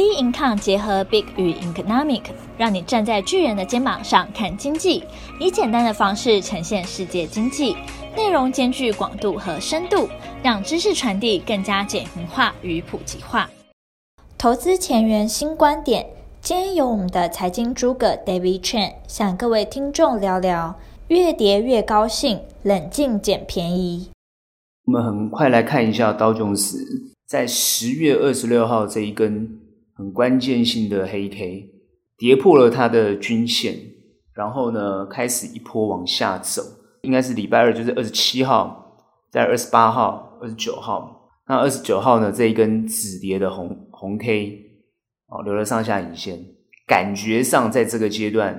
B Income 结合 Big 与 Economic，让你站在巨人的肩膀上看经济，以简单的方式呈现世界经济，内容兼具广度和深度，让知识传递更加简明化与普及化。投资前沿新观点，今天由我们的财经诸葛 David Chen 向各位听众聊聊：越跌越高兴，冷静捡便宜。我们很快来看一下刀琼斯在十月二十六号这一根。很关键性的黑 K 跌破了它的均线，然后呢，开始一波往下走。应该是礼拜二，就是二十七号，在二十八号、二十九号。那二十九号呢，这一根止跌的红红 K 哦，留了上下影线，感觉上在这个阶段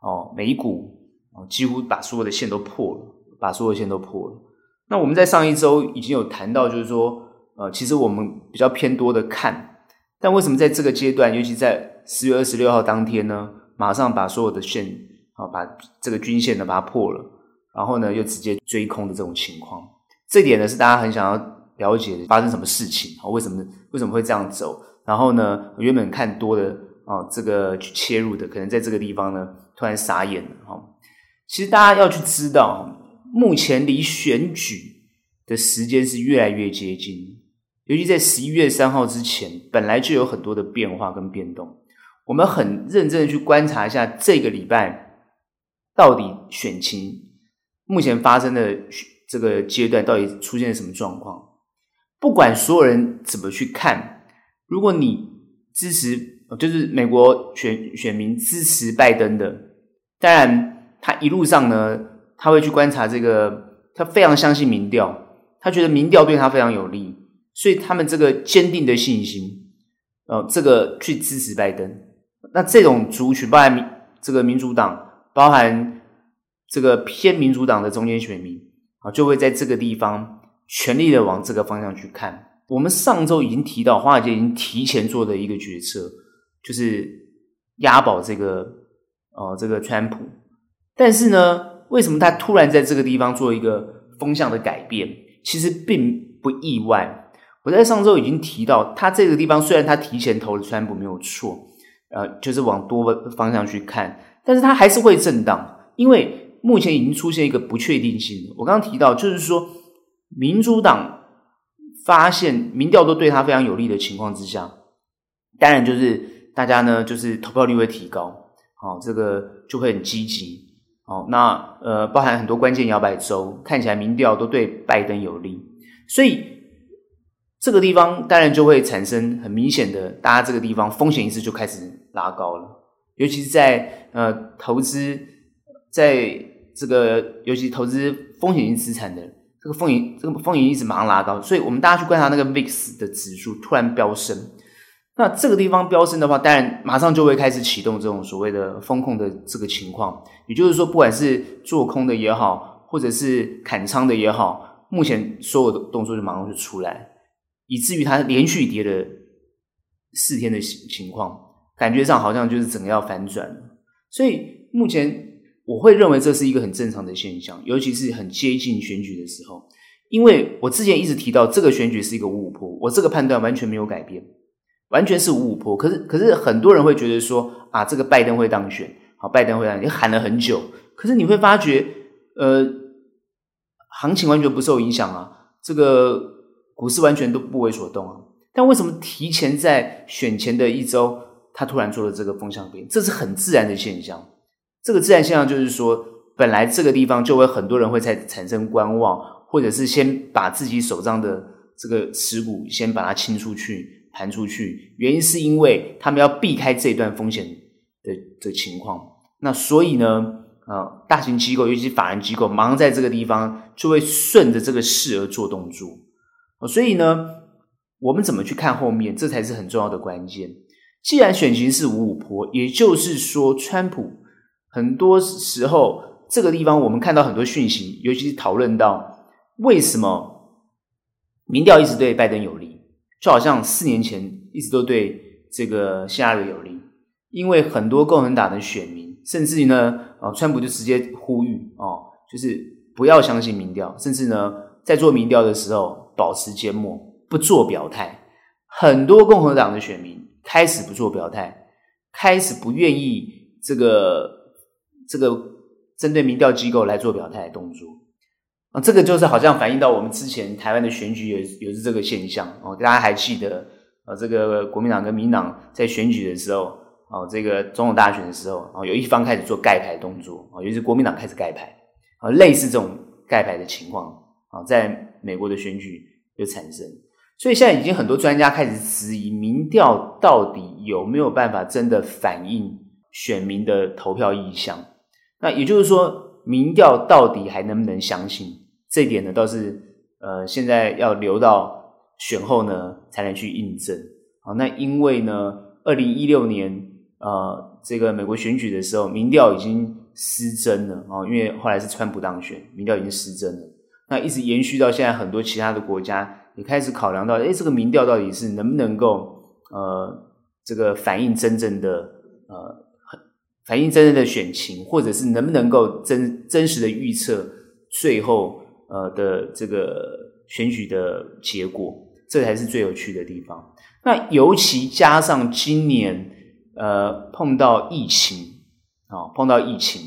哦，美股哦几乎把所有的线都破了，把所有的线都破了。那我们在上一周已经有谈到，就是说，呃，其实我们比较偏多的看。但为什么在这个阶段，尤其在十月二十六号当天呢，马上把所有的线啊，把这个均线呢把它破了，然后呢又直接追空的这种情况，这点呢是大家很想要了解，发生什么事情啊？为什么为什么会这样走？然后呢，原本看多的啊，这个去切入的，可能在这个地方呢突然傻眼了哈。其实大家要去知道，目前离选举的时间是越来越接近。尤其在十一月三号之前，本来就有很多的变化跟变动。我们很认真的去观察一下这个礼拜到底选情目前发生的这个阶段到底出现了什么状况。不管所有人怎么去看，如果你支持，就是美国选选民支持拜登的，当然他一路上呢，他会去观察这个，他非常相信民调，他觉得民调对他非常有利。所以他们这个坚定的信心，呃，这个去支持拜登，那这种族群包含民这个民主党，包含这个偏民主党的中间选民啊，就会在这个地方全力的往这个方向去看。我们上周已经提到，华尔街已经提前做的一个决策，就是押宝这个呃这个川普。但是呢，为什么他突然在这个地方做一个风向的改变？其实并不意外。我在上周已经提到，他这个地方虽然他提前投了川普没有错，呃，就是往多方向去看，但是他还是会震荡，因为目前已经出现一个不确定性。我刚刚提到，就是说民主党发现民调都对他非常有利的情况之下，当然就是大家呢就是投票率会提高，好，这个就会很积极，好，那呃，包含很多关键摇摆州，看起来民调都对拜登有利，所以。这个地方当然就会产生很明显的，大家这个地方风险意识就开始拉高了，尤其是在呃投资，在这个尤其投资风险性资产的这个风险，这个风险意识马上拉高，所以我们大家去观察那个 VIX 的指数突然飙升，那这个地方飙升的话，当然马上就会开始启动这种所谓的风控的这个情况，也就是说，不管是做空的也好，或者是砍仓的也好，目前所有的动作就马上就出来。以至于它连续跌了四天的情情况，感觉上好像就是整个要反转。所以目前我会认为这是一个很正常的现象，尤其是很接近选举的时候。因为我之前一直提到这个选举是一个五五坡，我这个判断完全没有改变，完全是五五坡。可是，可是很多人会觉得说啊，这个拜登会当选，好，拜登会当选，你喊了很久，可是你会发觉，呃，行情完全不受影响啊，这个。股市完全都不为所动啊！但为什么提前在选前的一周，他突然做了这个风向变？这是很自然的现象。这个自然现象就是说，本来这个地方就会很多人会在产生观望，或者是先把自己手上的这个持股先把它清出去、盘出去。原因是因为他们要避开这段风险的的情况。那所以呢，呃，大型机构尤其法人机构，忙在这个地方就会顺着这个势而做动作。所以呢，我们怎么去看后面，这才是很重要的关键。既然选情是五五坡，也就是说，川普很多时候这个地方，我们看到很多讯息，尤其是讨论到为什么民调一直对拜登有利，就好像四年前一直都对这个希拉里有利，因为很多共和党的选民，甚至于呢，啊，川普就直接呼吁哦，就是不要相信民调，甚至呢，在做民调的时候。保持缄默，不做表态。很多共和党的选民开始不做表态，开始不愿意这个这个针对民调机构来做表态动作。啊，这个就是好像反映到我们之前台湾的选举也也是这个现象。哦，大家还记得啊，这个国民党跟民党在选举的时候哦，这个总统大选的时候啊，有一方开始做盖牌动作啊，尤其是国民党开始盖牌。啊，类似这种盖牌的情况。啊，在美国的选举就产生。所以现在已经很多专家开始质疑，民调到底有没有办法真的反映选民的投票意向？那也就是说，民调到底还能不能相信？这一点呢，倒是呃，现在要留到选后呢才能去印证。好，那因为呢，二零一六年呃，这个美国选举的时候，民调已经失真了啊，因为后来是川普当选，民调已经失真了。那一直延续到现在，很多其他的国家。也开始考量到，哎，这个民调到底是能不能够，呃，这个反映真正的，呃，反映真正的选情，或者是能不能够真真实的预测最后，呃的这个选举的结果，这才是最有趣的地方。那尤其加上今年，呃，碰到疫情，啊、哦，碰到疫情，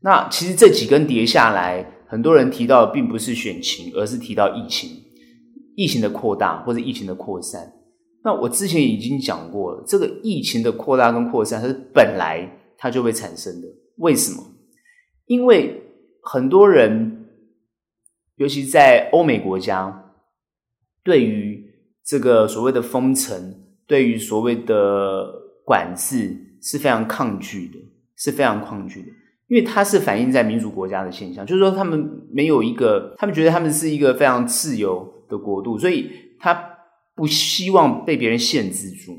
那其实这几根跌下来，很多人提到的并不是选情，而是提到疫情。疫情的扩大或者疫情的扩散，那我之前已经讲过了，这个疫情的扩大跟扩散它是本来它就会产生的。为什么？因为很多人，尤其在欧美国家，对于这个所谓的封城，对于所谓的管制是非常抗拒的，是非常抗拒的，因为它是反映在民主国家的现象，就是说他们没有一个，他们觉得他们是一个非常自由。的国度，所以他不希望被别人限制住。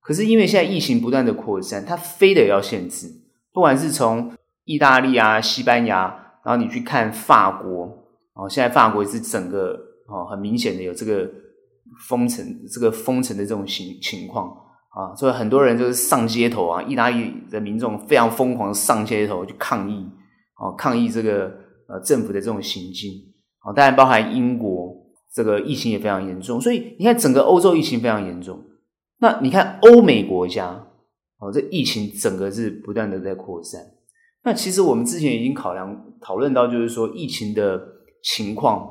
可是因为现在疫情不断的扩散，他非得要限制。不管是从意大利啊、西班牙，然后你去看法国，哦，现在法国是整个哦很明显的有这个封城、这个封城的这种情情况啊，所以很多人就是上街头啊，意大利的民众非常疯狂上街头去抗议，哦，抗议这个呃政府的这种行径，哦，当然包含英国。这个疫情也非常严重，所以你看整个欧洲疫情非常严重。那你看欧美国家，哦，这疫情整个是不断的在扩散。那其实我们之前已经考量讨论到，就是说疫情的情况，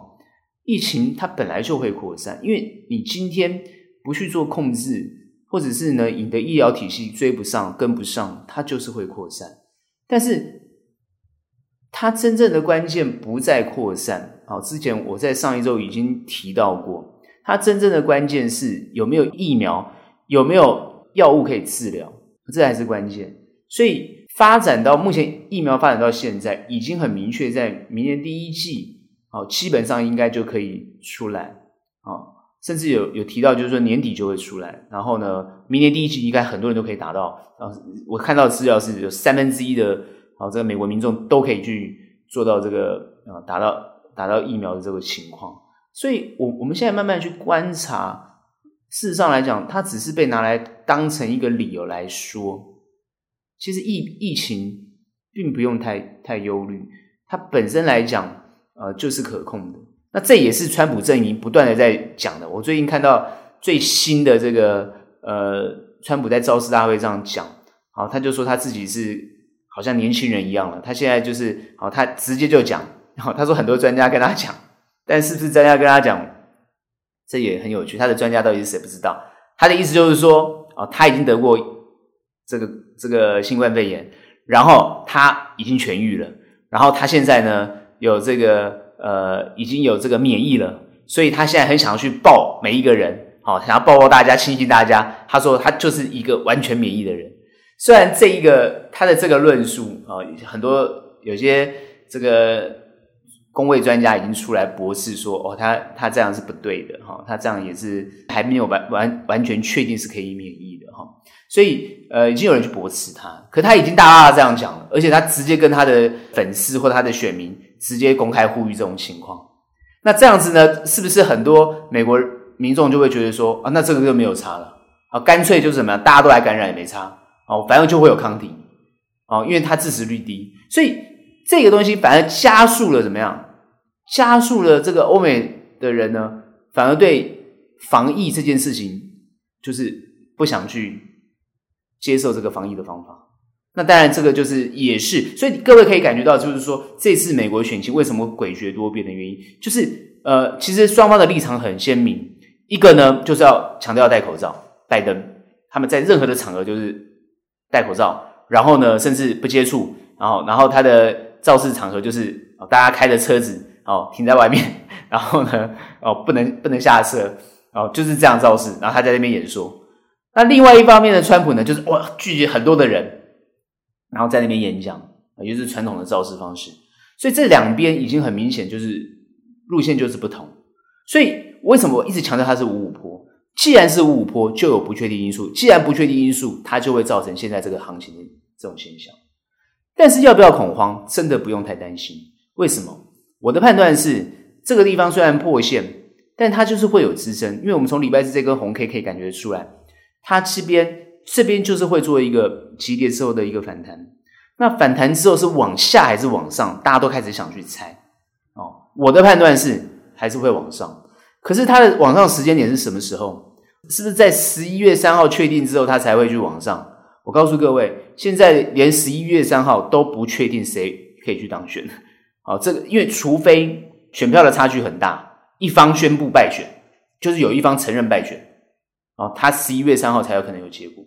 疫情它本来就会扩散，因为你今天不去做控制，或者是呢你的医疗体系追不上、跟不上，它就是会扩散。但是它真正的关键不在扩散。好，之前我在上一周已经提到过，它真正的关键是有没有疫苗，有没有药物可以治疗，这才是关键。所以发展到目前，疫苗发展到现在，已经很明确，在明年第一季，好，基本上应该就可以出来，甚至有有提到，就是说年底就会出来。然后呢，明年第一季应该很多人都可以达到。啊，我看到的资料是有三分之一的，好，这个美国民众都可以去做到这个，啊，打到。打到疫苗的这个情况，所以我我们现在慢慢去观察，事实上来讲，它只是被拿来当成一个理由来说，其实疫疫情并不用太太忧虑，它本身来讲，呃，就是可控的。那这也是川普阵营不断的在讲的。我最近看到最新的这个，呃，川普在造势大会上讲，好，他就说他自己是好像年轻人一样了，他现在就是，好，他直接就讲。好，他说很多专家跟他讲，但是不是专家跟他讲，这也很有趣。他的专家到底是谁不知道？他的意思就是说，哦，他已经得过这个这个新冠肺炎，然后他已经痊愈了，然后他现在呢有这个呃已经有这个免疫了，所以他现在很想要去抱每一个人，好，想要抱抱大家，亲近大家。他说他就是一个完全免疫的人。虽然这一个他的这个论述啊，很多有些这个。公卫专家已经出来驳斥说：“哦，他他这样是不对的，哈，他这样也是还没有完完完全确定是可以免疫的，哈。所以，呃，已经有人去驳斥他，可他已经大大这样讲，而且他直接跟他的粉丝或他的选民直接公开呼吁这种情况。那这样子呢，是不是很多美国民众就会觉得说啊，那这个就没有差了啊，干脆就是怎么样，大家都来感染也没差，哦，反正就会有抗体，哦，因为他致死率低，所以。”这个东西反而加速了怎么样？加速了这个欧美的人呢，反而对防疫这件事情就是不想去接受这个防疫的方法。那当然，这个就是也是，所以各位可以感觉到，就是说这次美国选情为什么诡谲多变的原因，就是呃，其实双方的立场很鲜明。一个呢，就是要强调戴口罩，拜登他们在任何的场合就是戴口罩，然后呢，甚至不接触，然后然后他的造势场合就是大家开着车子哦停在外面，然后呢哦不能不能下车哦就是这样造势，然后他在那边演说。那另外一方面的川普呢，就是哇聚集很多的人。然后在那边演讲，也就是传统的造势方式，所以这两边已经很明显就是路线就是不同。所以为什么我一直强调它是五五坡？既然是五五坡，就有不确定因素。既然不确定因素，它就会造成现在这个行情的这种现象。但是要不要恐慌？真的不用太担心。为什么？我的判断是，这个地方虽然破线，但它就是会有支撑，因为我们从礼拜四这根红 K 可以感觉出来，它这边。这边就是会做一个急跌之后的一个反弹，那反弹之后是往下还是往上？大家都开始想去猜哦。我的判断是还是会往上，可是它的往上时间点是什么时候？是不是在十一月三号确定之后它才会去往上？我告诉各位，现在连十一月三号都不确定谁可以去当选。好，这个因为除非选票的差距很大，一方宣布败选，就是有一方承认败选，哦，他十一月三号才有可能有结果。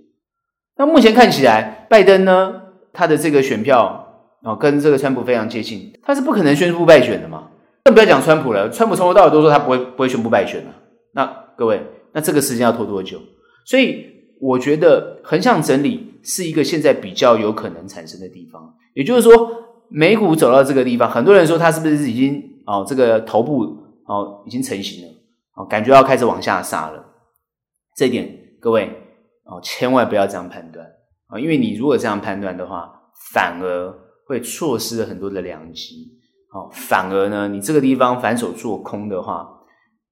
那目前看起来，拜登呢，他的这个选票哦，跟这个川普非常接近，他是不可能宣布败选的嘛？更不要讲川普了，川普从头到尾都说他不会不会宣布败选的。那各位，那这个时间要拖多久？所以我觉得横向整理是一个现在比较有可能产生的地方。也就是说，美股走到这个地方，很多人说他是不是已经哦这个头部哦已经成型了，哦感觉要开始往下杀了。这一点，各位。哦，千万不要这样判断啊！因为你如果这样判断的话，反而会错失了很多的良机。哦，反而呢，你这个地方反手做空的话，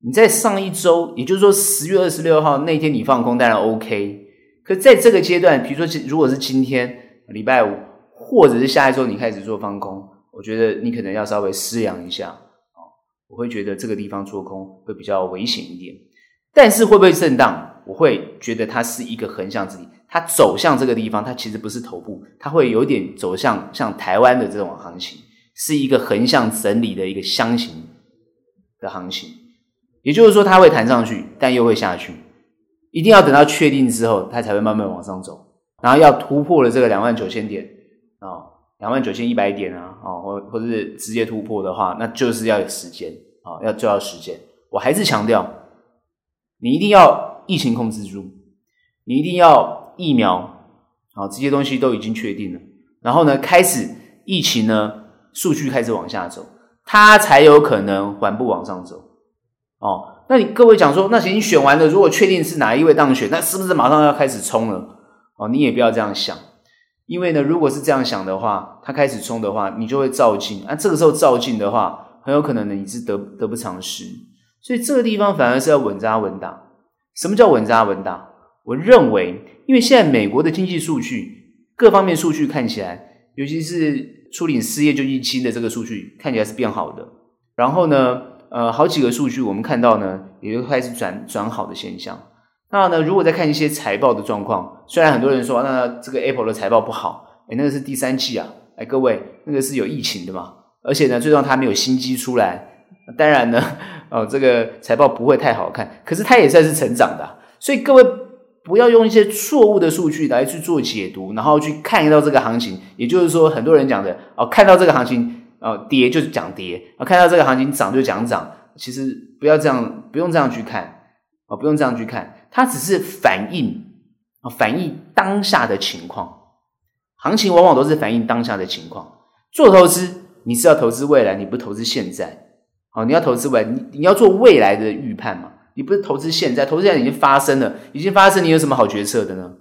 你在上一周，也就是说十月二十六号那天你放空当然 OK，可在这个阶段，比如说如果是今天礼拜五，或者是下一周你开始做放空，我觉得你可能要稍微思量一下。哦，我会觉得这个地方做空会比较危险一点，但是会不会震荡？我会觉得它是一个横向整理，它走向这个地方，它其实不是头部，它会有点走向像台湾的这种行情，是一个横向整理的一个箱型的行情，也就是说它会弹上去，但又会下去，一定要等到确定之后，它才会慢慢往上走，然后要突破了这个两万九千点啊，两万九千一百点啊，啊，或或者是直接突破的话，那就是要有时间啊，要就要时间。我还是强调，你一定要。疫情控制住，你一定要疫苗啊，这些东西都已经确定了。然后呢，开始疫情呢，数据开始往下走，它才有可能缓步往上走。哦，那你各位讲说，那已经选完了，如果确定是哪一位当选，那是不是马上要开始冲了？哦，你也不要这样想，因为呢，如果是这样想的话，他开始冲的话，你就会照进。啊，这个时候照进的话，很有可能呢，你是得得不偿失。所以这个地方反而是要稳扎稳打。什么叫稳扎稳打？我认为，因为现在美国的经济数据各方面数据看起来，尤其是处理失业救济金的这个数据看起来是变好的。然后呢，呃，好几个数据我们看到呢，也就开始转转好的现象。那呢，如果再看一些财报的状况，虽然很多人说那这个 Apple 的财报不好，诶，那个是第三季啊，诶，各位，那个是有疫情的嘛，而且呢，最重要它没有新机出来。当然呢，哦，这个财报不会太好看，可是它也算是成长的，所以各位不要用一些错误的数据来去做解读，然后去看到这个行情。也就是说，很多人讲的哦，看到这个行情哦跌就讲跌，啊，看到这个行情涨就讲涨，其实不要这样，不用这样去看哦，不用这样去看，它只是反映啊，反映当下的情况。行情往往都是反映当下的情况。做投资，你是要投资未来，你不投资现在。好，你要投资未来，你你要做未来的预判嘛？你不是投资现在，投资现在已经发生了，已经发生，你有什么好决策的呢？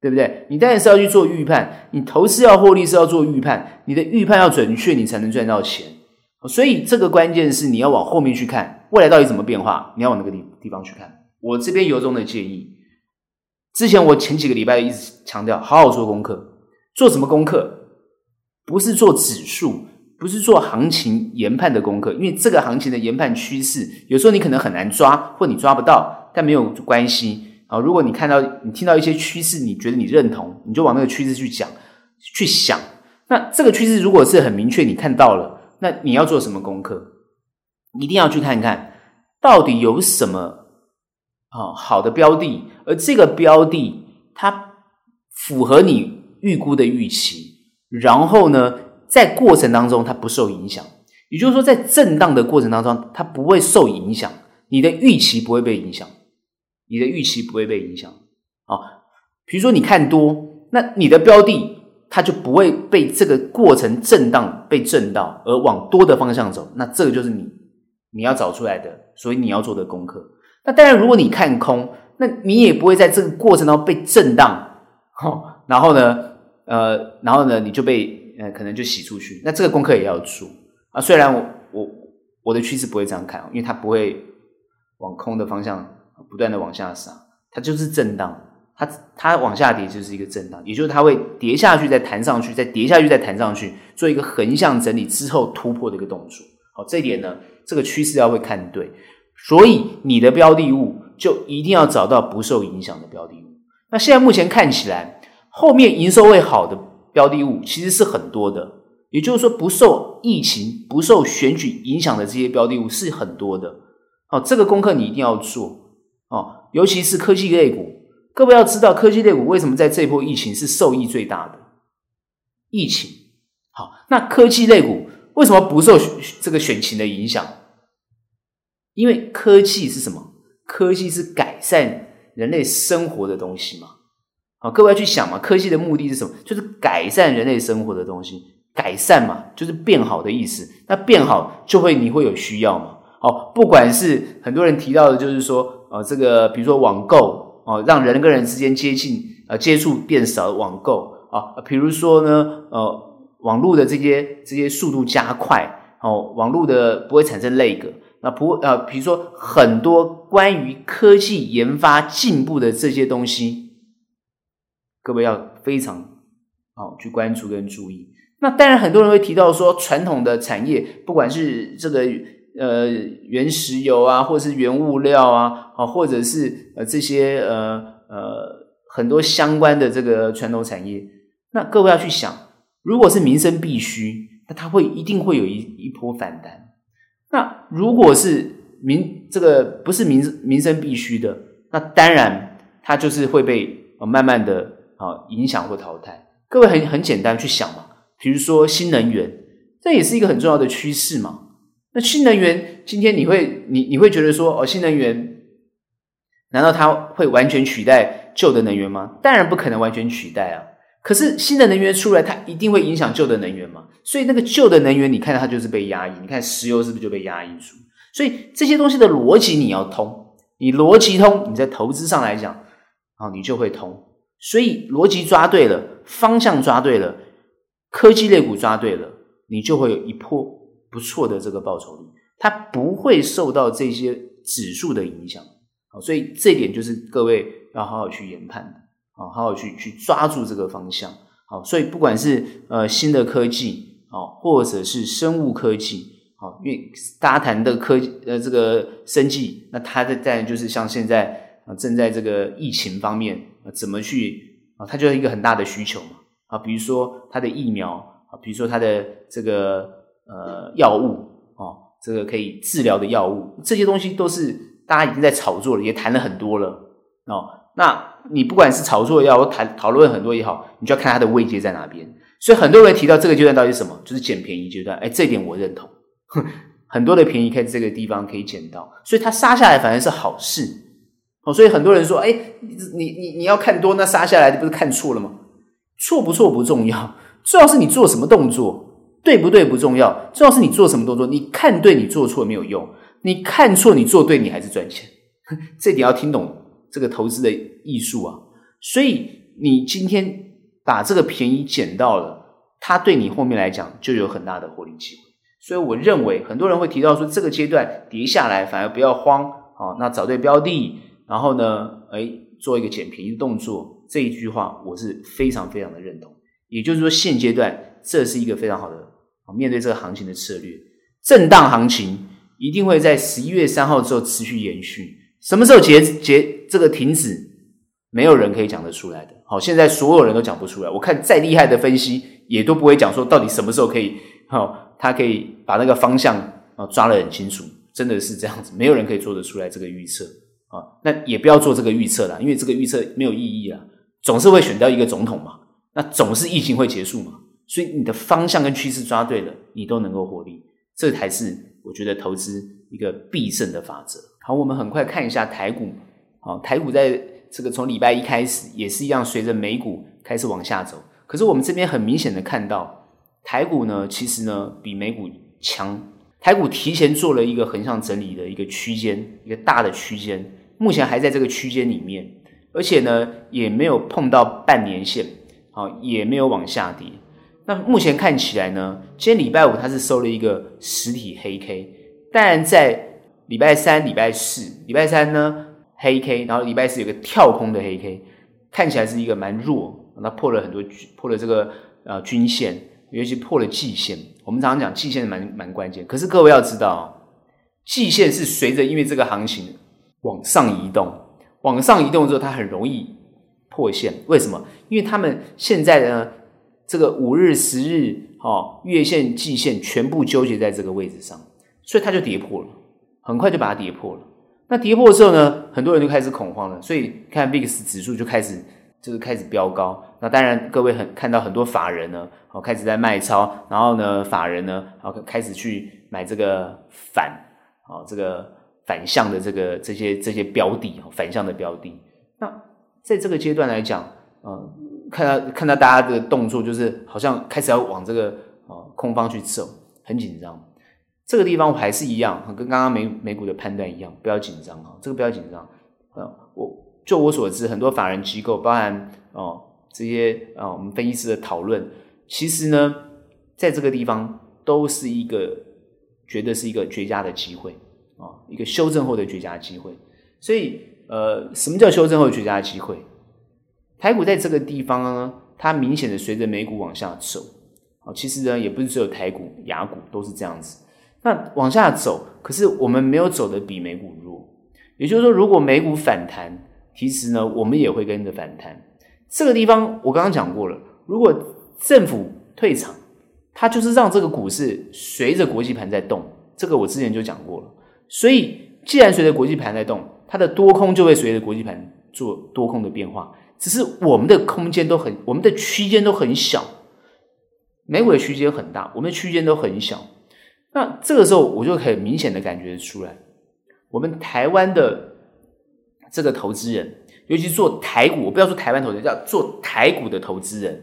对不对？你当然是要去做预判，你投资要获利是要做预判，你的预判要准确，你才能赚到钱。所以这个关键是你要往后面去看，未来到底怎么变化，你要往那个地地方去看。我这边由衷的建议，之前我前几个礼拜一直强调，好好做功课。做什么功课？不是做指数。不是做行情研判的功课，因为这个行情的研判趋势，有时候你可能很难抓，或你抓不到，但没有关系。啊，如果你看到你听到一些趋势，你觉得你认同，你就往那个趋势去讲去想。那这个趋势如果是很明确，你看到了，那你要做什么功课？一定要去看看到底有什么啊好的标的，而这个标的它符合你预估的预期，然后呢，在过程当中它不受影响，也就是说，在震荡的过程当中，它不会受影响，你的预期不会被影响，你的预期不会被影响啊。比如说你看多，那你的标的它就不会被这个过程震荡被震到，而往多的方向走，那这个就是你你要找出来的，所以你要做的功课。那当然，如果你看空，那你也不会在这个过程当中被震荡，好，然后呢，呃，然后呢，你就被呃可能就洗出去。那这个功课也要做啊。虽然我我我的趋势不会这样看，因为它不会往空的方向不断的往下杀，它就是震荡。它它往下跌就是一个震荡，也就是它会跌下去再弹上去，再跌下去再弹上去，做一个横向整理之后突破的一个动作。好，这一点呢，这个趋势要会看对，所以你的标的物就一定要找到不受影响的标的物。那现在目前看起来，后面营收会好的标的物其实是很多的，也就是说不受疫情、不受选举影响的这些标的物是很多的。好，这个功课你一定要做哦，尤其是科技类股。各位要知道，科技类股为什么在这波疫情是受益最大的？疫情好，那科技类股为什么不受这个选情的影响？因为科技是什么？科技是改善人类生活的东西嘛。好，各位要去想嘛，科技的目的是什么？就是改善人类生活的东西，改善嘛，就是变好的意思。那变好就会你会有需要嘛。好，不管是很多人提到的，就是说，呃，这个比如说网购。哦，让人跟人之间接近，呃，接触变少，网购啊，比如说呢，呃，网络的这些这些速度加快，哦，网络的不会产生 lag，那不呃，比如说很多关于科技研发进步的这些东西，各位要非常好去关注跟注意。那当然，很多人会提到说，传统的产业，不管是这个。呃，原石油啊，或者是原物料啊，啊，或者是呃这些呃呃很多相关的这个传统产业，那各位要去想，如果是民生必需，那它会一定会有一一波反弹。那如果是民这个不是民民生必需的，那当然它就是会被慢慢的啊影响或淘汰。各位很很简单去想嘛，比如说新能源，这也是一个很重要的趋势嘛。那新能源今天你会你你会觉得说哦，新能源难道它会完全取代旧的能源吗？当然不可能完全取代啊。可是新的能源出来，它一定会影响旧的能源嘛。所以那个旧的能源，你看到它就是被压抑。你看石油是不是就被压抑住？所以这些东西的逻辑你要通，你逻辑通，你在投资上来讲啊，你就会通。所以逻辑抓对了，方向抓对了，科技类股抓对了，你就会有一波。不错的这个报酬率，它不会受到这些指数的影响，好，所以这点就是各位要好好去研判的，好好去去抓住这个方向，好，所以不管是呃新的科技，好，或者是生物科技，好，因为大家谈的科呃这个生技，那它的在就是像现在啊正在这个疫情方面怎么去啊，它就是一个很大的需求嘛，啊，比如说它的疫苗啊，比如说它的这个。呃，药物哦，这个可以治疗的药物，这些东西都是大家已经在炒作了，也谈了很多了哦。那你不管是炒作也好，谈讨论很多也好，你就要看它的位阶在哪边。所以很多人提到这个阶段到底是什么，就是捡便宜阶段。哎，这一点我认同，很多的便宜可以在这个地方可以捡到，所以它杀下来反而是好事所以很多人说，哎，你你你要看多，那杀下来不是看错了吗？错不错不重要，重要是你做什么动作。对不对不重要，重要是你做什么动作。你看对，你做错没有用；你看错，你做对，你还是赚钱。这点要听懂这个投资的艺术啊。所以你今天把这个便宜捡到了，它对你后面来讲就有很大的获利机会。所以我认为很多人会提到说，这个阶段跌下来反而不要慌啊，那找对标的，然后呢，哎，做一个捡便宜的动作。这一句话我是非常非常的认同。也就是说，现阶段这是一个非常好的。面对这个行情的策略，震荡行情一定会在十一月三号之后持续延续。什么时候结结这个停止？没有人可以讲得出来的。好，现在所有人都讲不出来。我看再厉害的分析，也都不会讲说到底什么时候可以，好，他可以把那个方向啊抓得很清楚。真的是这样子，没有人可以做得出来这个预测啊。那也不要做这个预测了，因为这个预测没有意义啊。总是会选掉一个总统嘛，那总是疫情会结束嘛。所以你的方向跟趋势抓对了，你都能够获利。这才是我觉得投资一个必胜的法则。好，我们很快看一下台股。好，台股在这个从礼拜一开始也是一样，随着美股开始往下走。可是我们这边很明显的看到，台股呢，其实呢比美股强。台股提前做了一个横向整理的一个区间，一个大的区间，目前还在这个区间里面，而且呢也没有碰到半年线，好，也没有往下跌。那目前看起来呢，今天礼拜五它是收了一个实体黑 K，但在礼拜三、礼拜四，礼拜三呢黑 K，然后礼拜四有个跳空的黑 K，看起来是一个蛮弱，那破了很多，破了这个呃均线。尤其破了季线，我们常常讲季线蛮蛮关键。可是各位要知道，季线是随着因为这个行情往上移动，往上移动之后，它很容易破线。为什么？因为他们现在呢，这个五日、十日、哦月线、季线全部纠结在这个位置上，所以它就跌破了，很快就把它跌破了。那跌破之后呢，很多人就开始恐慌了，所以看 VIX 指数就开始。就是开始飙高，那当然各位很看到很多法人呢，哦开始在卖超，然后呢法人呢，哦开始去买这个反，哦这个反向的这个这些这些标的，反向的标的。那在这个阶段来讲，嗯，看到看到大家的动作，就是好像开始要往这个呃空方去走，很紧张。这个地方还是一样，跟刚刚美美股的判断一样，不要紧张啊，这个不要紧张，呃，我。就我所知，很多法人机构，包含哦这些啊、我们分析师的讨论，其实呢，在这个地方都是一个觉得是一个绝佳的机会啊、一个修正后的绝佳机会。所以，呃，什么叫修正后绝佳机会？台股在这个地方呢，它明显的随着美股往下走啊、其实呢，也不是只有台股、亚股都是这样子。那往下走，可是我们没有走的比美股弱，也就是说，如果美股反弹。其实呢，我们也会跟着反弹。这个地方我刚刚讲过了，如果政府退场，它就是让这个股市随着国际盘在动。这个我之前就讲过了。所以，既然随着国际盘在动，它的多空就会随着国际盘做多空的变化。只是我们的空间都很，我们的区间都很小。美股的区间很大，我们的区间都很小。那这个时候，我就很明显的感觉出来，我们台湾的。这个投资人，尤其做台股，我不要说台湾投资人，叫做台股的投资人，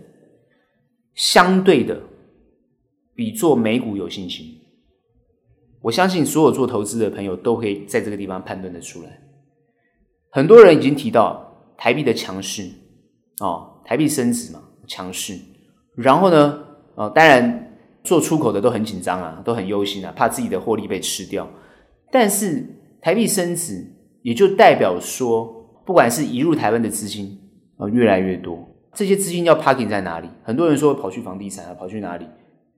相对的比做美股有信心。我相信所有做投资的朋友都可以在这个地方判断得出来。很多人已经提到台币的强势，哦，台币升值嘛，强势。然后呢，哦，当然做出口的都很紧张啊，都很忧心啊，怕自己的获利被吃掉。但是台币升值。也就代表说，不管是移入台湾的资金啊，越来越多，这些资金要 parking 在哪里？很多人说跑去房地产啊，跑去哪里？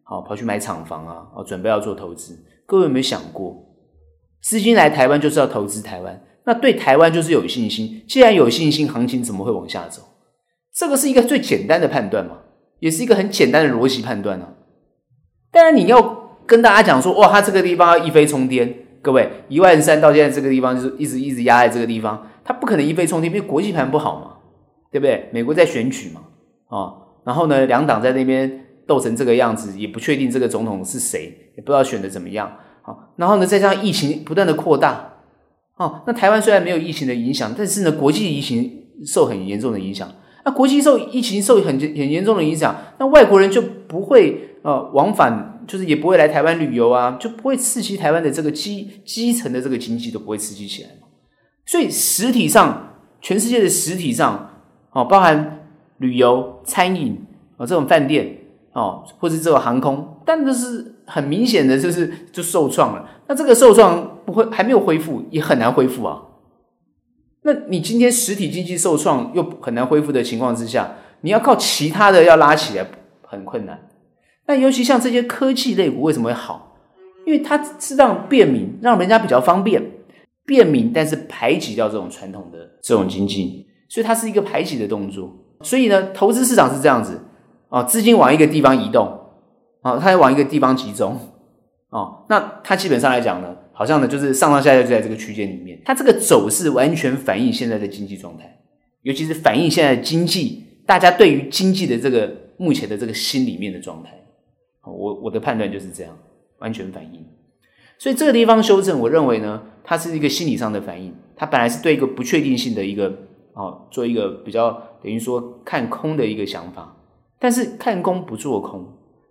好，跑去买厂房啊，哦，准备要做投资。各位有没有想过，资金来台湾就是要投资台湾，那对台湾就是有信心。既然有信心，行情怎么会往下走？这个是一个最简单的判断嘛，也是一个很简单的逻辑判断啊。当然，你要跟大家讲说，哇，它这个地方要一飞冲天。各位，一万三到现在这个地方就是一直一直压在这个地方，它不可能一飞冲天，因为国际盘不好嘛，对不对？美国在选举嘛，啊、然后呢，两党在那边斗成这个样子，也不确定这个总统是谁，也不知道选的怎么样，好，然后呢，再加上疫情不断的扩大，哦，那台湾虽然没有疫情的影响，但是呢，国际疫情受很严重的影响，那国际受疫情受很很严重的影响，那外国人就不会呃往返。就是也不会来台湾旅游啊，就不会刺激台湾的这个基基层的这个经济都不会刺激起来嘛。所以实体上，全世界的实体上，哦，包含旅游、餐饮啊这种饭店哦，或是这种航空，但这是很明显的就是就受创了。那这个受创不会还没有恢复，也很难恢复啊。那你今天实体经济受创又很难恢复的情况之下，你要靠其他的要拉起来很困难。那尤其像这些科技类股为什么会好？因为它是让便民，让人家比较方便，便民，但是排挤掉这种传统的这种经济。所以它是一个排挤的动作。所以呢，投资市场是这样子啊，资金往一个地方移动啊，它往一个地方集中啊，那它基本上来讲呢，好像呢就是上上下下就在这个区间里面，它这个走势完全反映现在的经济状态，尤其是反映现在的经济，大家对于经济的这个目前的这个心里面的状态。我我的判断就是这样，完全反映。所以这个地方修正，我认为呢，它是一个心理上的反应。它本来是对一个不确定性的一个哦，做一个比较等于说看空的一个想法。但是看空不做空，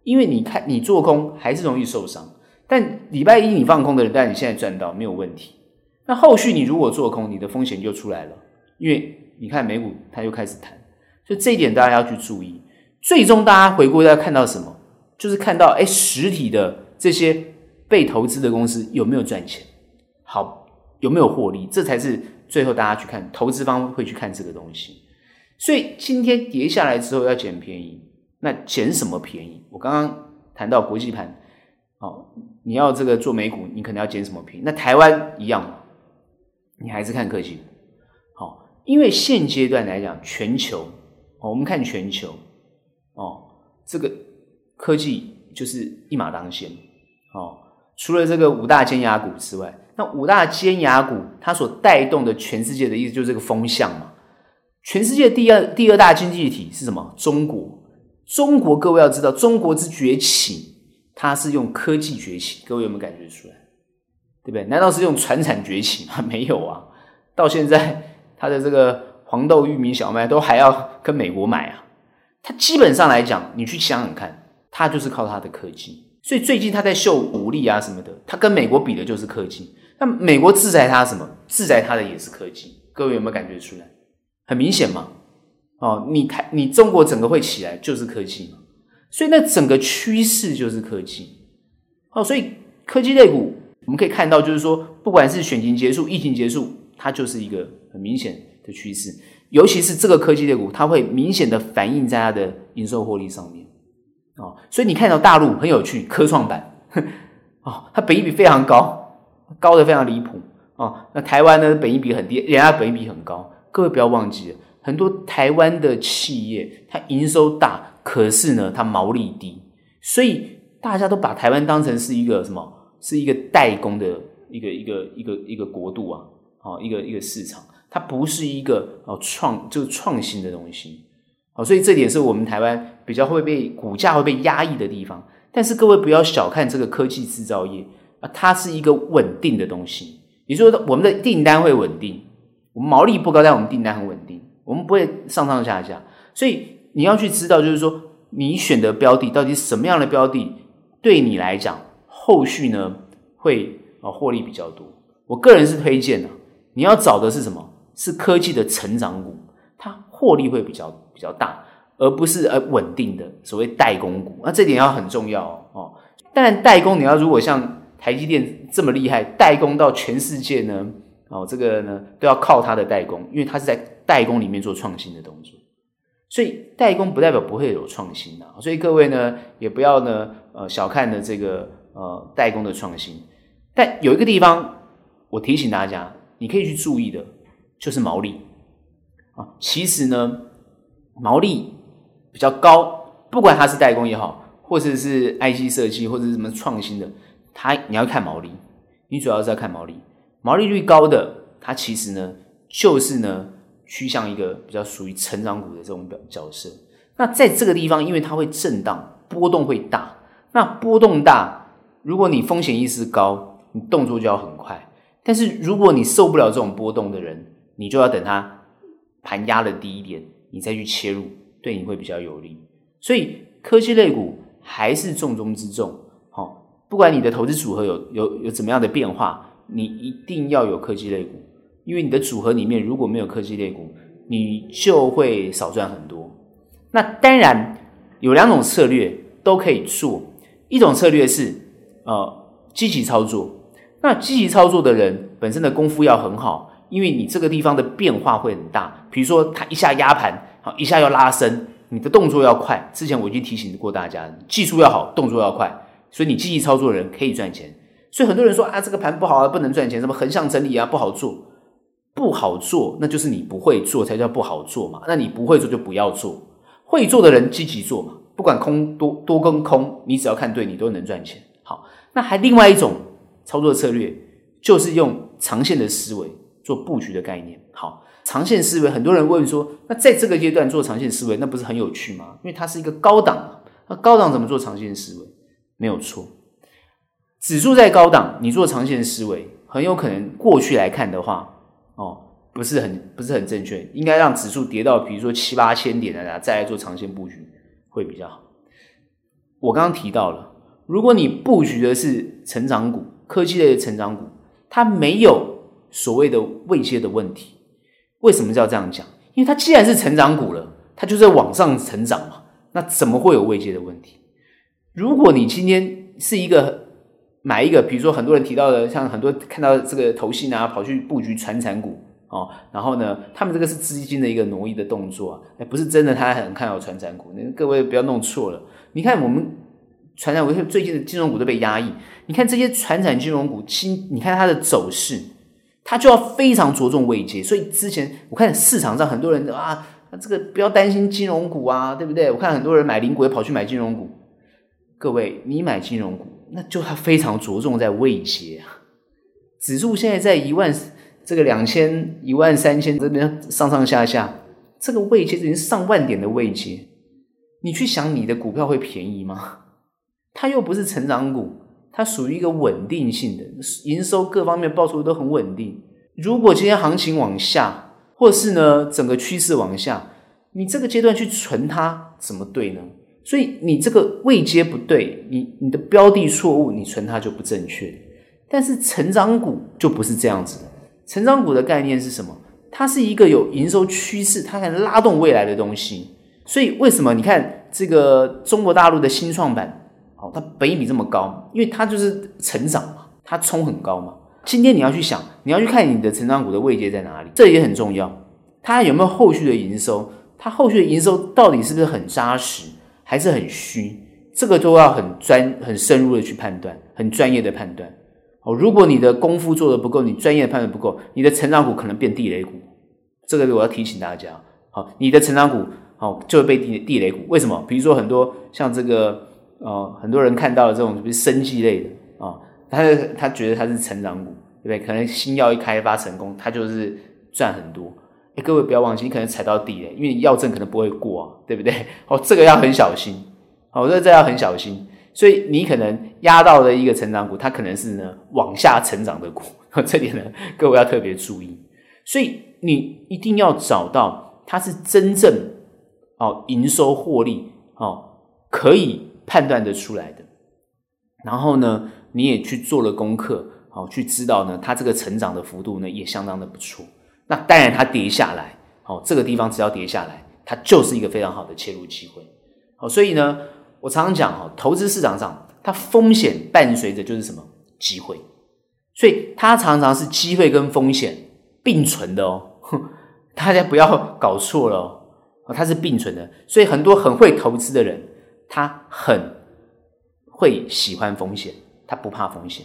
因为你看你做空还是容易受伤。但礼拜一你放空的人，但你现在赚到没有问题。那后续你如果做空，你的风险就出来了，因为你看美股它又开始弹，所以这一点大家要去注意。最终大家回归要看到什么？就是看到哎，实体的这些。被投资的公司有没有赚钱？好，有没有获利？这才是最后大家去看，投资方会去看这个东西。所以今天跌下来之后要捡便宜，那捡什么便宜？我刚刚谈到国际盘，哦，你要这个做美股，你可能要捡什么便宜？那台湾一样嘛，你还是看科技。好，因为现阶段来讲，全球哦，我们看全球哦，这个科技就是一马当先哦。除了这个五大尖牙股之外，那五大尖牙股它所带动的全世界的意思就是这个风向嘛。全世界第二第二大经济体是什么？中国。中国各位要知道，中国之崛起，它是用科技崛起。各位有没有感觉出来？对不对？难道是用传产崛起吗？没有啊。到现在，它的这个黄豆、玉米、小麦都还要跟美国买啊。它基本上来讲，你去想想看，它就是靠它的科技。所以最近它在秀武力啊什么的，它跟美国比的就是科技。那美国制裁它什么？制裁它的也是科技。各位有没有感觉出来？很明显嘛。哦，你台你中国整个会起来就是科技嘛。所以那整个趋势就是科技。哦，所以科技类股我们可以看到，就是说，不管是选情结束、疫情结束，它就是一个很明显的趋势。尤其是这个科技类股，它会明显的反映在它的营收获利上面。哦，所以你看到大陆很有趣，科创板，哦，它本益比非常高，高的非常离谱哦。那台湾呢，本益比很低，人家本益比很高。各位不要忘记了，很多台湾的企业，它营收大，可是呢，它毛利低，所以大家都把台湾当成是一个什么？是一个代工的一个一个一个一个国度啊，哦，一个一个市场，它不是一个哦创就是创新的东西。哦，所以这点是我们台湾比较会被股价会被压抑的地方。但是各位不要小看这个科技制造业啊，它是一个稳定的东西。也就是说，我们的订单会稳定，我们毛利不高，但我们订单很稳定，我们不会上上下下。所以你要去知道，就是说你选的标的到底什么样的标的，对你来讲后续呢会啊获利比较多。我个人是推荐的，你要找的是什么？是科技的成长股，它获利会比较。比较大，而不是呃稳定的所谓代工股，那这点要很重要哦。当然，代工你要如果像台积电这么厉害，代工到全世界呢，哦，这个呢都要靠它的代工，因为它是在代工里面做创新的动作。所以代工不代表不会有创新的，所以各位呢也不要呢呃小看了这个呃代工的创新。但有一个地方我提醒大家，你可以去注意的，就是毛利啊。其实呢。毛利比较高，不管它是代工也好，或者是 IC 设计，或者是什么创新的，它你要看毛利，你主要是要看毛利，毛利率高的，它其实呢就是呢趋向一个比较属于成长股的这种表角色。那在这个地方，因为它会震荡，波动会大，那波动大，如果你风险意识高，你动作就要很快。但是如果你受不了这种波动的人，你就要等它盘压的低一点。你再去切入，对你会比较有利。所以科技类股还是重中之重。好，不管你的投资组合有有有怎么样的变化，你一定要有科技类股，因为你的组合里面如果没有科技类股，你就会少赚很多。那当然有两种策略都可以做，一种策略是呃积极操作。那积极操作的人本身的功夫要很好。因为你这个地方的变化会很大，比如说它一下压盘，好一下要拉升，你的动作要快。之前我已经提醒过大家，技术要好，动作要快，所以你积极操作的人可以赚钱。所以很多人说啊，这个盘不好啊，不能赚钱，什么横向整理啊，不好做。不好做，那就是你不会做才叫不好做嘛。那你不会做就不要做，会做的人积极做嘛。不管空多多跟空，你只要看对，你都能赚钱。好，那还另外一种操作策略，就是用长线的思维做布局的概念。好，长线思维，很多人问说，那在这个阶段做长线思维，那不是很有趣吗？因为它是一个高档，那高档怎么做长线思维？没有错，指数在高档，你做长线思维，很有可能过去来看的话。哦，不是很不是很正确，应该让指数跌到比如说七八千点的，再来做长线布局会比较好。我刚刚提到了，如果你布局的是成长股、科技类的成长股，它没有所谓的未接的问题。为什么要这样讲？因为它既然是成长股了，它就在往上成长嘛，那怎么会有未接的问题？如果你今天是一个。买一个，比如说很多人提到的，像很多看到这个投信啊，跑去布局传产股哦，然后呢，他们这个是资金的一个挪移的动作啊，哎，不是真的，他很看好传产股，那各位不要弄错了。你看我们传产我最近的金融股都被压抑，你看这些传产金融股，新你看它的走势，它就要非常着重位阶，所以之前我看市场上很多人啊，这个不要担心金融股啊，对不对？我看很多人买零股也跑去买金融股，各位你买金融股。那就它非常着重在位阶啊，指数现在在一万这个两千一万三千这边上上下下，这个位阶已经上万点的位阶，你去想你的股票会便宜吗？它又不是成长股，它属于一个稳定性的营收各方面报酬都很稳定。如果今天行情往下，或是呢整个趋势往下，你这个阶段去存它怎么对呢？所以你这个位阶不对，你你的标的错误，你存它就不正确。但是成长股就不是这样子的，成长股的概念是什么？它是一个有营收趋势，它可以拉动未来的东西。所以为什么你看这个中国大陆的新创板，哦，它本益比这么高，因为它就是成长嘛，它冲很高嘛。今天你要去想，你要去看你的成长股的位阶在哪里，这也很重要。它有没有后续的营收？它后续的营收到底是不是很扎实？还是很虚，这个都要很专、很深入的去判断，很专业的判断。哦，如果你的功夫做得不够，你专业的判断不够，你的成长股可能变地雷股。这个我要提醒大家。好，你的成长股好就会被地地雷股。为什么？比如说很多像这个呃，很多人看到的这种，比如生技类的啊，他他觉得他是成长股，对不对？可能新药一开发成功，他就是赚很多。各位不要忘记，你可能踩到地了，因为药证可能不会过啊，对不对？哦，这个要很小心。哦，这这要很小心。所以你可能压到的一个成长股，它可能是呢往下成长的股，这点呢各位要特别注意。所以你一定要找到它是真正哦营收获利哦可以判断得出来的。然后呢，你也去做了功课，哦，去知道呢它这个成长的幅度呢也相当的不错。那当然，它跌下来，好，这个地方只要跌下来，它就是一个非常好的切入机会，好，所以呢，我常常讲哈，投资市场上，它风险伴随着就是什么？机会，所以它常常是机会跟风险并存的哦，大家不要搞错了哦，它是并存的，所以很多很会投资的人，他很会喜欢风险，他不怕风险，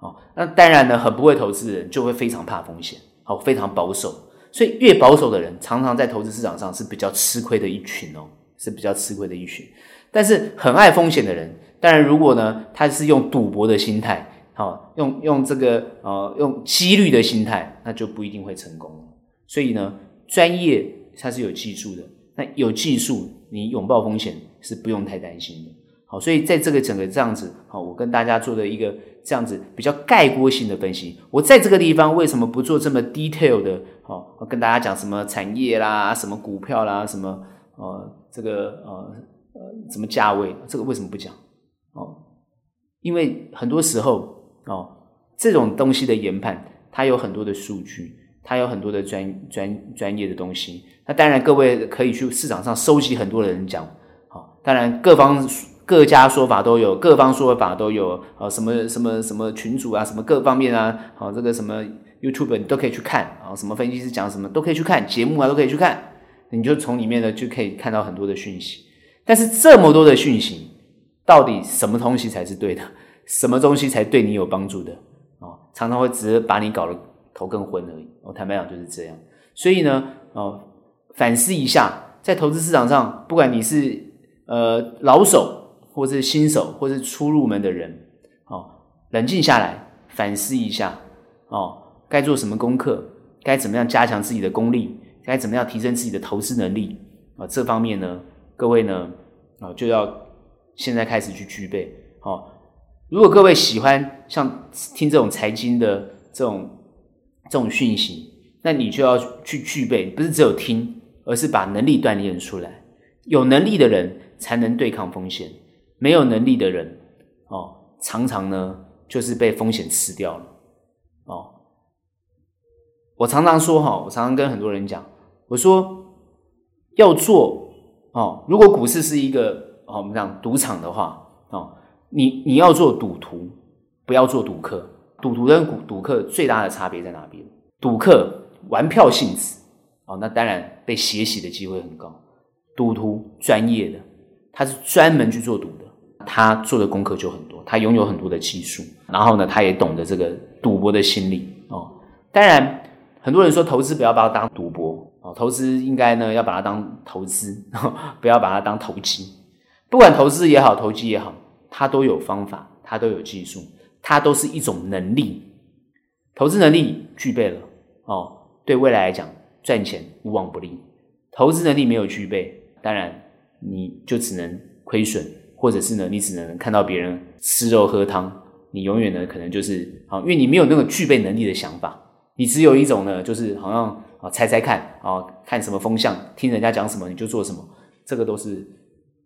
哦，那当然呢，很不会投资的人就会非常怕风险。好，非常保守，所以越保守的人，常常在投资市场上是比较吃亏的一群哦，是比较吃亏的一群。但是很爱风险的人，当然如果呢，他是用赌博的心态，好，用用这个呃用几率的心态，那就不一定会成功。所以呢，专业它是有技术的，那有技术，你拥抱风险是不用太担心的。好，所以在这个整个这样子，好，我跟大家做的一个这样子比较概括性的分析。我在这个地方为什么不做这么 detail 的？好，我跟大家讲什么产业啦，什么股票啦，什么呃这个呃呃什么价位，这个为什么不讲？哦，因为很多时候哦，这种东西的研判，它有很多的数据，它有很多的专专专业的东西。那当然，各位可以去市场上收集很多的人讲。好，当然各方。各家说法都有，各方说法都有，啊，什么什么什么群主啊，什么各方面啊，好，这个什么 YouTube 你都可以去看，啊，什么分析师讲什么都可以去看，节目啊都可以去看，你就从里面呢就可以看到很多的讯息。但是这么多的讯息，到底什么东西才是对的？什么东西才对你有帮助的？啊，常常会只是把你搞得头更昏而已。我坦白讲就是这样。所以呢，哦，反思一下，在投资市场上，不管你是呃老手，或是新手，或是初入门的人，哦，冷静下来反思一下，哦，该做什么功课，该怎么样加强自己的功力，该怎么样提升自己的投资能力啊？这方面呢，各位呢，啊，就要现在开始去具备。哦，如果各位喜欢像听这种财经的这种这种讯息，那你就要去具备，不是只有听，而是把能力锻炼出来。有能力的人才能对抗风险，没有能力的人，哦，常常呢就是被风险吃掉了。哦，我常常说哈，我常常跟很多人讲，我说要做哦，如果股市是一个哦，我们讲赌场的话，哦。你你要做赌徒，不要做赌客。赌徒跟赌赌客最大的差别在哪边？赌客玩票性质，哦，那当然被血洗的机会很高。赌徒专业的，他是专门去做赌的，他做的功课就很多，他拥有很多的技术，然后呢，他也懂得这个赌博的心理哦。当然，很多人说投资不要把它当赌博哦，投资应该呢要把它当投资，不要把它当投机。不管投资也好，投机也好。它都有方法，它都有技术，它都是一种能力。投资能力具备了哦，对未来来讲赚钱无往不利。投资能力没有具备，当然你就只能亏损，或者是呢，你只能看到别人吃肉喝汤，你永远呢可能就是啊，因为你没有那个具备能力的想法，你只有一种呢，就是好像啊猜猜看啊，看什么风向，听人家讲什么你就做什么，这个都是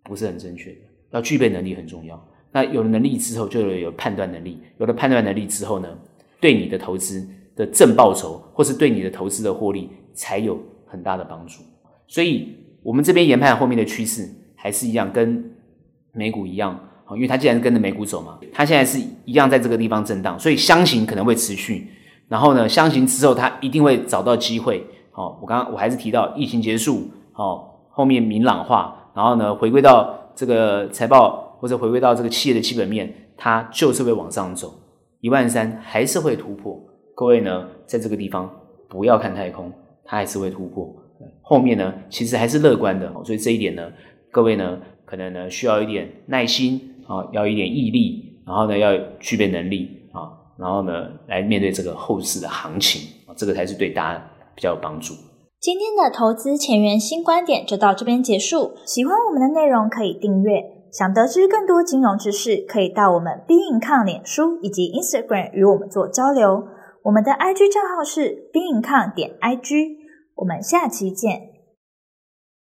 不是很正确的。要具备能力很重要。那有了能力之后，就有有判断能力。有了判断能力之后呢，对你的投资的正报酬，或是对你的投资的获利，才有很大的帮助。所以，我们这边研判后面的趋势还是一样，跟美股一样。因为它既然是跟着美股走嘛，它现在是一样在这个地方震荡，所以箱型可能会持续。然后呢，箱型之后它一定会找到机会。好，我刚刚我还是提到疫情结束，好，后面明朗化，然后呢，回归到这个财报。或者回归到这个企业的基本面，它就是会往上走，一万三还是会突破。各位呢，在这个地方不要看太空，它还是会突破。后面呢，其实还是乐观的。所以这一点呢，各位呢，可能呢需要一点耐心啊，要一点毅力，然后呢要具备能力啊，然后呢来面对这个后市的行情啊，这个才是对大家比较有帮助。今天的投资前沿新观点就到这边结束。喜欢我们的内容可以订阅。想得知更多金融知识，可以到我们 Be Income 脸书以及 Instagram 与我们做交流。我们的 IG 账号是 Be Income 点 IG。我们下期见。